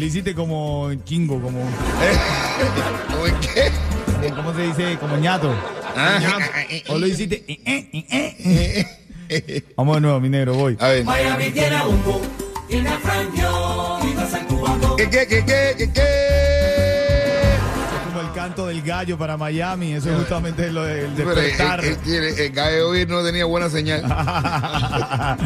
le hiciste como chingo, como, ¿Cómo es qué? ¿cómo se dice? Como ñato. Ah, Hoy lo hiciste. eh, eh, eh. Vamos de nuevo, mi negro, voy. A ver. Miami tiene bombo, tiene a Frangio y no Cubango. ¿Qué, qué, qué, qué, qué, canto del gallo para Miami. Eso es justamente lo del despertar. eh, El gallo hoy no tenía buena señal.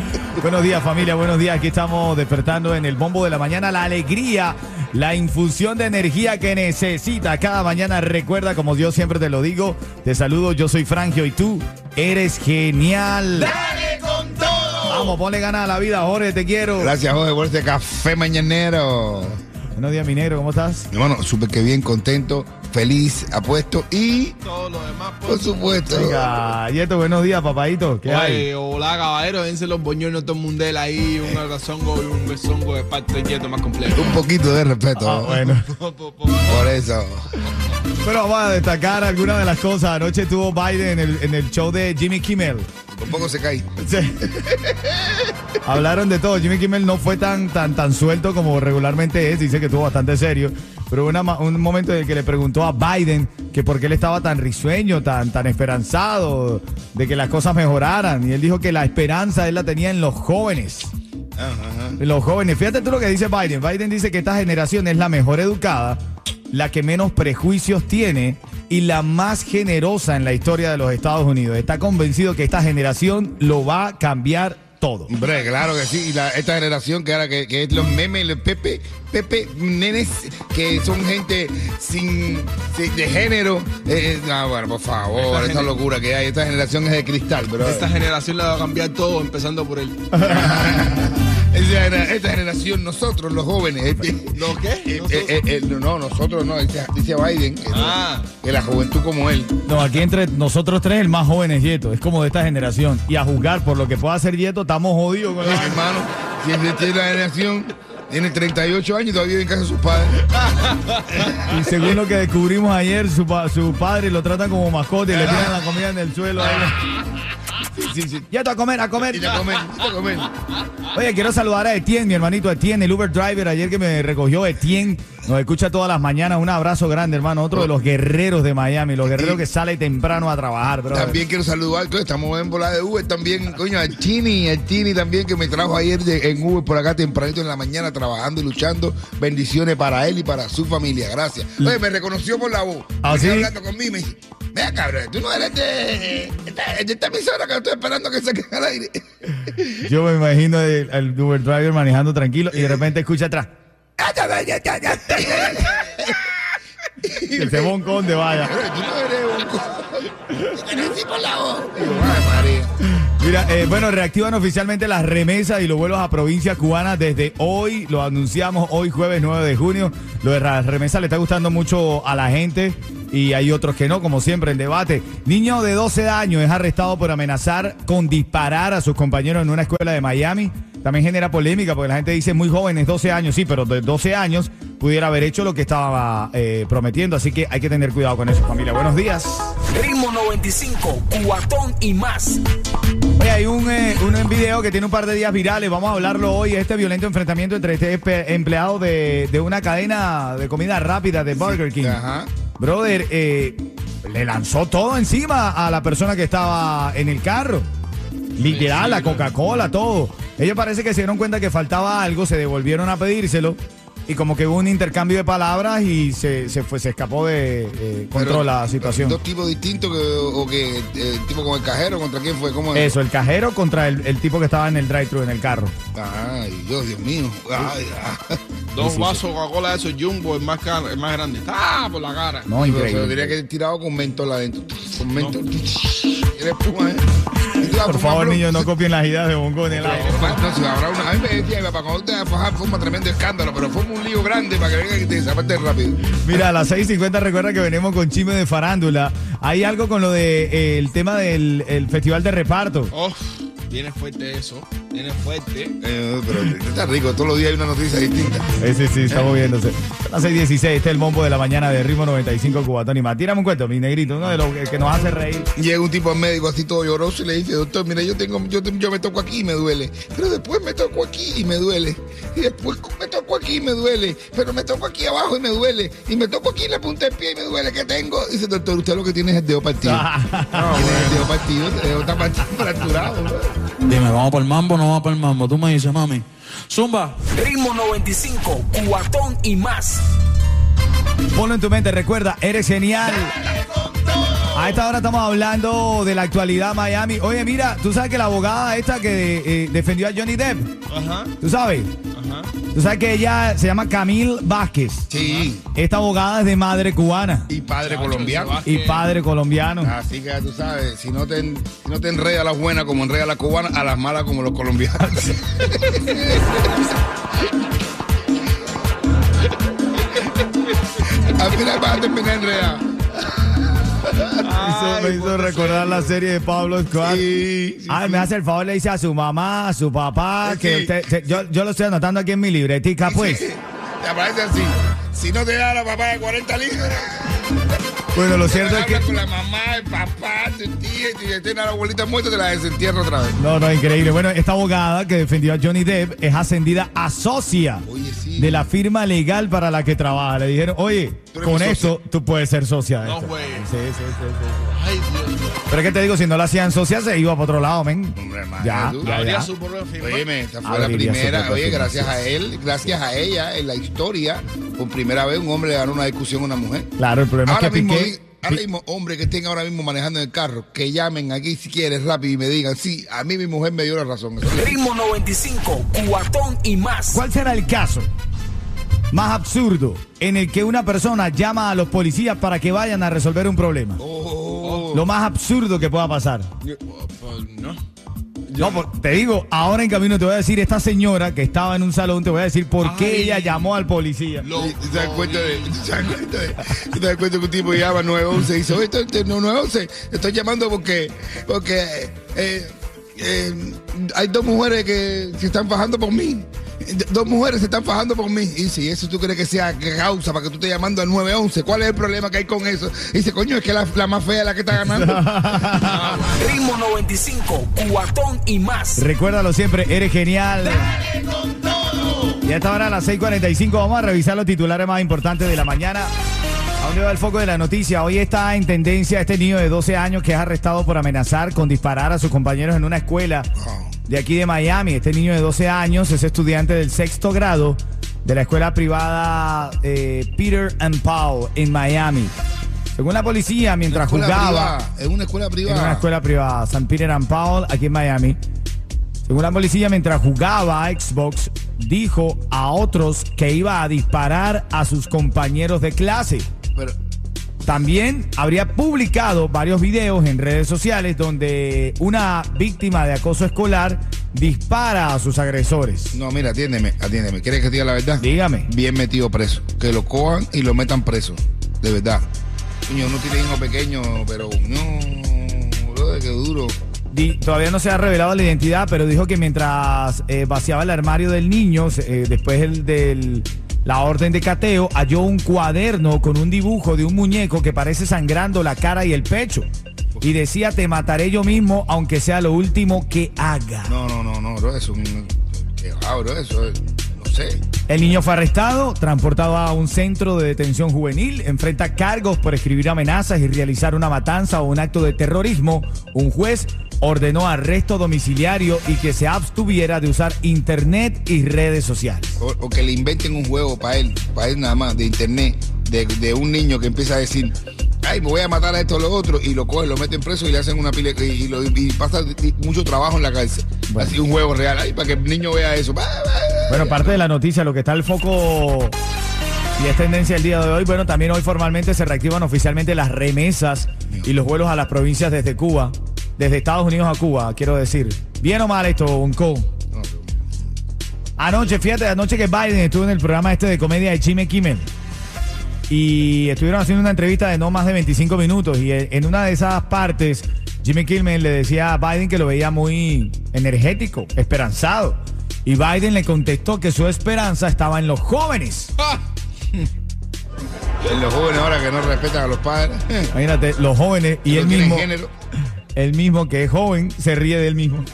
buenos días familia, buenos días. Aquí estamos despertando en el bombo de la mañana la alegría, la infusión de energía que necesita cada mañana. Recuerda, como yo siempre te lo digo, te saludo, yo soy Frangio y tú eres genial. ¡Dale con todo! Vamos, ponle ganas a la vida, Jorge, te quiero. Gracias, Jorge, por este café mañanero. Buenos días, mi negro, ¿cómo estás? Hermano, súper que bien, contento, feliz, apuesto y, todo lo demás. por Pues. supuesto, Venga, Yeto, buenos días, papadito. ¿Qué hay? Oye, hola caballero, dense los boñones todo el mundel ahí, un algazongo y un besongo de parte del yeto más completo. un poquito de respeto. Ah, bueno. Por eso. Pero vamos a destacar algunas de las cosas. Anoche estuvo Biden en el, en el show de Jimmy Kimmel. Un poco se cae. Sí. Hablaron de todo. Jimmy Kimmel no fue tan, tan, tan suelto como regularmente es. Dice que estuvo bastante serio. Pero hubo una un momento en el que le preguntó a Biden que por qué él estaba tan risueño, tan, tan esperanzado de que las cosas mejoraran. Y él dijo que la esperanza él la tenía en los jóvenes. En los jóvenes. Fíjate tú lo que dice Biden. Biden dice que esta generación es la mejor educada, la que menos prejuicios tiene y la más generosa en la historia de los Estados Unidos. Está convencido que esta generación lo va a cambiar todo. Hombre, claro que sí. Y la- esta generación que ahora que, que es los memes, los Pepe, Pepe, nenes que son gente sin, sin- de género. Eh, ah, bueno, por favor, Esta esta gener- locura que hay. Esta generación es de cristal, bro. Esta generación le va a cambiar todo, empezando por él. Esta, gener- esta generación, nosotros los jóvenes. ¿Lo qué? eh, eh, eh, no, nosotros no, dice, dice Biden. que, Ah. que la juventud como él. No, aquí entre nosotros tres el más joven es Yeto. Es como de esta generación. Y a juzgar por lo que pueda hacer Yeto, estamos jodidos con la... Hermano, si es de esta generación, tiene 38 años y todavía vive en casa de sus padres. Y según lo que descubrimos ayer, su, pa- su padre lo trata como mascota y le tiran la comida en el suelo. ahí. Sí, sí. Yeto, a comer, a comer. Y te comen, y te comen. Oye, quiero saludar a Etienne, mi hermanito Etienne, el Uber driver ayer que me recogió Etienne. Nos escucha todas las mañanas. Un abrazo grande, hermano. Otro de los guerreros de Miami, los guerreros que sale temprano a trabajar, bro. También quiero saludar, estamos en bola de Uber también, coño, al Chini, al Chini también que me trajo ayer de- en Uber por acá tempranito en la mañana trabajando y luchando. Bendiciones para él y para su familia, gracias. Oye, me reconoció por la voz. ¿Ah, Venía sí? hablando conmigo me dice, vea cabrón, tú no eres de, de, de esta emisora que estoy esperando que se quede al aire. Yo me imagino el, el Uber driver manejando tranquilo y de repente escucha atrás. El Cebón Conde, vaya. Pero tú no eres un... co- Yo te nací por la voz. Digo, ay, María. Mira, eh, bueno, reactivan oficialmente las remesas y los vuelos a provincias cubanas desde hoy. Lo anunciamos hoy, jueves 9 de junio. Lo de las remesas le está gustando mucho a la gente y hay otros que no, como siempre, en debate. Niño de 12 años es arrestado por amenazar con disparar a sus compañeros en una escuela de Miami. También genera polémica porque la gente dice muy jóvenes, 12 años, sí, pero de 12 años pudiera haber hecho lo que estaba eh, prometiendo. Así que hay que tener cuidado con eso, familia. Buenos días. Ritmo 95, cuatón y más. Oye, hay un, eh, un video que tiene un par de días virales. Vamos a hablarlo hoy. Este violento enfrentamiento entre este empleado de, de una cadena de comida rápida de Burger King. Ajá. Brother, eh, le lanzó todo encima a la persona que estaba en el carro. Literal, la Coca-Cola, todo. Ellos parece que se dieron cuenta que faltaba algo, se devolvieron a pedírselo. Y como que hubo un intercambio de palabras y se, se fue, se escapó de eh, control la situación. Dos tipos distintos que, o que eh, el tipo con el cajero, ¿contra quién fue? ¿Cómo es? Eso, el cajero contra el, el tipo que estaba en el drive-thru en el carro. Ay, Dios, Dios mío. Ay, ah. Dos vasos Coca-Cola de esos Jumbo, el más, el más grande. ¡Ah! Por la cara. No, Pero se lo increíble. diría que tirado con mentol adentro. Con mentol. Era espuma, ¿eh? Por favor, niños, no copien las ideas de Bongo en el aire. No, habrá una. A mí me decía, papá, cuando te fajar, fuma tremendo escándalo, pero fuma un lío grande para que venga y te desapaste rápido. Mira, a las 6.50 recuerda que venimos con chisme de farándula. Hay algo con lo de eh, tema del el festival de reparto. Oh, viene fuerte eso. Viene fuerte. Eh, pero está rico, todos los días hay una noticia distinta. Eh, sí, sí, está moviéndose. A las 6.16, este es el bombo de la mañana de Ritmo 95 Cubatón y más. Tírame un cuento, mi negrito, uno de los que, que nos hace reír. Llega un tipo al médico así todo lloroso y le dice, doctor, mira, yo tengo, yo, yo me toco aquí y me duele. Pero después me toco aquí y me duele. Y después me toco aquí y me duele. Pero me toco aquí abajo y me duele. Y me toco aquí en la punta del pie y me duele. ¿Qué tengo? Dice, doctor, usted lo que tiene es el dedo partido. Tiene el dedo partido, el dedo está fracturado. ¿no? Dime, ¿vamos para el mambo o no vamos para el mambo? Tú me dices, mami. Zumba. Ritmo 95, cuatón y más. Ponlo en tu mente, recuerda, eres genial. A esta hora estamos hablando de la actualidad Miami. Oye, mira, tú sabes que la abogada esta que eh, defendió a Johnny Depp, Ajá, tú sabes, ajá. tú sabes que ella se llama Camille Vázquez. Sí. Esta abogada es de madre cubana Y padre Chacho, colombiano. y padre colombiano. Así que tú sabes, si no te, si no te enreda a las buenas como enreda a las cubanas, a las malas como los colombianos. Al final vas a terminar enredado. Eso me hizo recordar la serie de Pablo Escobar. Sí, sí, Ah, me hace el favor, le dice a su mamá, a su papá, Sí. que usted, se- yo, yo lo estoy anotando aquí en mi libretica, pues. Te aparece así. Si no te da la papá de 40 libras, Bueno, lo cierto es que... con la mamá, el papá, tu tía, y a la abuelita muerta, te la desentierra otra vez. No, no, increíble. Bueno, esta abogada que defendió a Johnny Depp es ascendida a socia Oye, sí. De la firma legal para la que trabaja. Le dijeron, oye, con mi esto tú puedes ser socia de No, esto. güey. Sí, sí, sí. Ay, Dios mío. Pero es que te digo, si no la hacían socia, se iba para otro lado, men. Hombre, Ya, tú. ya, Habría ya. su propia firma. Óyeme, esta fue la Abriría primera. Oye, gracias a él, gracias a ella, en la historia, por primera vez un hombre le ganó una discusión a una mujer. Claro, el problema Ahora es que mismo, Piqué... ahora mismo, hombres que estén ahora mismo manejando en el carro, que llamen aquí si quieres rápido y me digan, sí, a mí mi mujer me dio la razón. Ritmo 95, cuatón y más. ¿Cuál será el caso más absurdo en el que una persona llama a los policías para que vayan a resolver un problema? Oh, Lo más absurdo que pueda pasar. Pues, no. Te digo, ahora en camino te voy a decir, esta señora que estaba en un salón, te voy a decir por qué ella llamó al policía. Lo- ¿Tú te das cuenta de, te das cuenta de- tú te das cuenta que un tipo llama 911 y dice, oye, esto- esto- no, 911, estoy llamando porque, porque eh, eh, hay dos mujeres que se están fajando por mí. Dos mujeres se están fajando por mí. Y si eso tú crees que sea causa para que tú estés llamando al 911, ¿cuál es el problema que hay con eso? Y dice, coño, es que la, la más fea es la que está ganando. Ritmo 95, cuatón y más. Recuérdalo siempre, eres genial. Y a esta hora a las 6.45 vamos a revisar los titulares más importantes de la mañana. ¿A dónde va el foco de la noticia? Hoy está en tendencia este niño de 12 años que es arrestado por amenazar con disparar a sus compañeros en una escuela de aquí de Miami. Este niño de 12 años es estudiante del sexto grado de la escuela privada eh, Peter and Paul en Miami. Según la policía, mientras jugaba... privada, En una escuela En privada. una escuela privada, San Peter and Paul, aquí en Miami. Según la policía, mientras jugaba a Xbox, dijo a otros que iba a disparar a sus compañeros de clase. Pero, También habría publicado varios videos en redes sociales donde una víctima de acoso escolar dispara a sus agresores. no, mira, atiéndeme, atiéndeme. ¿Quieres que te diga la verdad? Dígame. bien metido preso. Que lo cojan y lo metan preso. De verdad. Coño, no tiene hijo pequeño, pero no, brother, qué duro. Di- todavía no se ha revelado la identidad, pero dijo que mientras eh, vaciaba el armario del niño, eh, después el del la orden de cateo, halló un cuaderno con un dibujo de un muñeco que parece sangrando la cara y el pecho. Y decía, te mataré yo mismo, aunque sea lo último que haga. No, no, no, no, bro, eso es un. Qué va, bro, eso es. No sé. El niño fue arrestado, transportado a un centro de detención juvenil, enfrenta cargos por escribir amenazas y realizar una matanza o un acto de terrorismo. Un juez ordenó arresto domiciliario y que se abstuviera de usar internet y redes sociales. O, o que le inventen un juego para él, para él nada más, de internet, de, de un niño que empieza a decir. Ay, me voy a matar a esto o lo otro, y lo cogen, lo meten preso y le hacen una pila y, y lo- y pasa mucho trabajo en la cárcel. Bueno. Así un juego real, ahí para que el niño vea eso. Bueno, parte de la noticia, lo que está el foco y es tendencia el día de hoy, bueno, también hoy formalmente se reactivan oficialmente las remesas y los vuelos a las provincias desde Cuba. Desde Estados Unidos a Cuba, quiero decir. ¿Bien o mal esto, Unco? Anoche, fíjate, anoche que Biden estuvo en el programa este de comedia de Jimmy Kimmel. Y estuvieron haciendo una entrevista de no más de 25 minutos. Y en una de esas partes, Jimmy Kimmel le decía a Biden que lo veía muy energético, esperanzado. Y Biden le contestó que su esperanza estaba en los jóvenes. En los jóvenes ahora que no respetan a los padres. Imagínate, los jóvenes y no él mismo, género. Él mismo que es joven, se ríe de él mismo.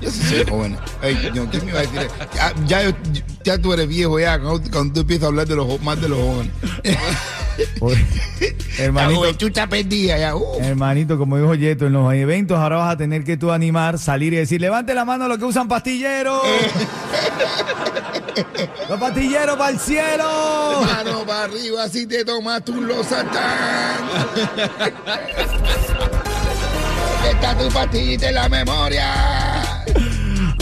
Yo sí soy joven. Yo, ¿quién me iba a decir? Ya, ya, tú eres viejo ya, cuando, cuando tú empiezas a hablar de los, más de los jóvenes. La hermanito, está perdida ya. uh. hermanito, como dijo Yeto, en los eventos ahora vas a tener que tú animar, salir y decir, levante la mano los que usan pastilleros. los pastilleros para el cielo. Mano para arriba si te tomas tú los. Está tu pastillita en la memoria.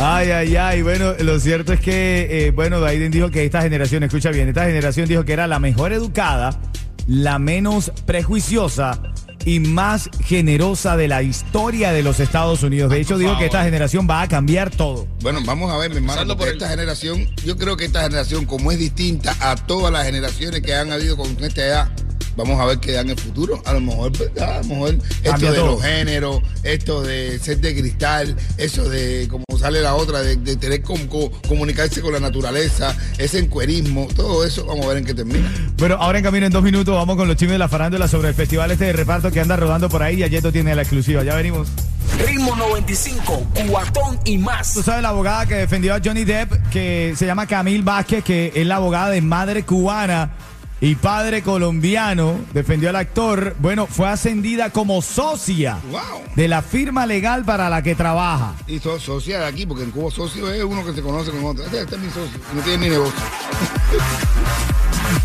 Ay, ay, ay. Bueno, lo cierto es que, eh, bueno, Biden dijo que esta generación, escucha bien, esta generación dijo que era la mejor educada, la menos prejuiciosa y más generosa de la historia de los Estados Unidos. De hecho, dijo que esta generación va a cambiar todo. Bueno, vamos a ver, mi hermano, por el- esta generación, yo creo que esta generación, como es distinta a todas las generaciones que han habido con esta edad, vamos a ver qué da en el futuro. A lo mejor, ¿verdad? a lo mejor esto Cambia de todo. los géneros, esto de ser de cristal, eso de, como sale la otra, de, de tener como co- comunicarse con la naturaleza, ese encuerismo, todo eso, vamos a ver en qué termina. Bueno, ahora en camino en dos minutos vamos con los chismes de la farándula sobre el festival este de reparto que anda rodando por ahí. Y Ayeto tiene la exclusiva. Ya venimos. Ritmo 95, cuatón y más. Tú sabes la abogada que defendió a Johnny Depp, que se llama Camil Vázquez, que es la abogada de madre cubana y padre colombiano, defendió al actor. Bueno, fue ascendida como socia ¡Wow! de la firma legal para la que trabaja. Y so, socia de aquí, porque en Cuba socio es uno que se conoce con otro. Este, este es mi socio, no tiene ni negocio.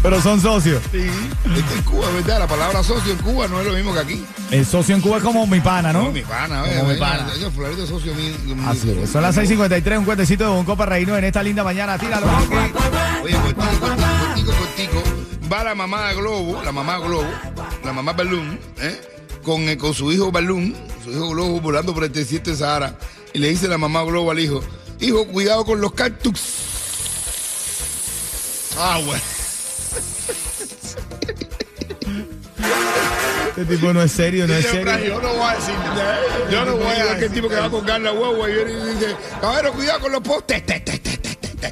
Pero son socios. Sí, este en Cuba, ¿verdad? La palabra socio en Cuba no es lo mismo que aquí. El socio en Cuba es como mi pana, ¿no? Mi pana, Como mi pana. Fulanito es socio mío. Así es. Son las 6:53, un cuentecito de un copa reino en esta linda mañana. Tíralo. Oye, cortico, cortico, cortico, cortico. Va la mamá de Globo, la mamá Globo, la mamá Balloon, ¿eh? con, eh, con su hijo Balloon, su hijo Globo volando por el desierto de Sahara. Y le dice la mamá Globo al hijo, hijo, cuidado con los cactus. Ah, bueno. Este tipo no es serio, no es Yo serio. no voy a decir. Yo no voy a decir que el tipo que va a colgar la huevo y viene y dice, caballero, cuidado con los postes. Te, te, te, te, te, te, te.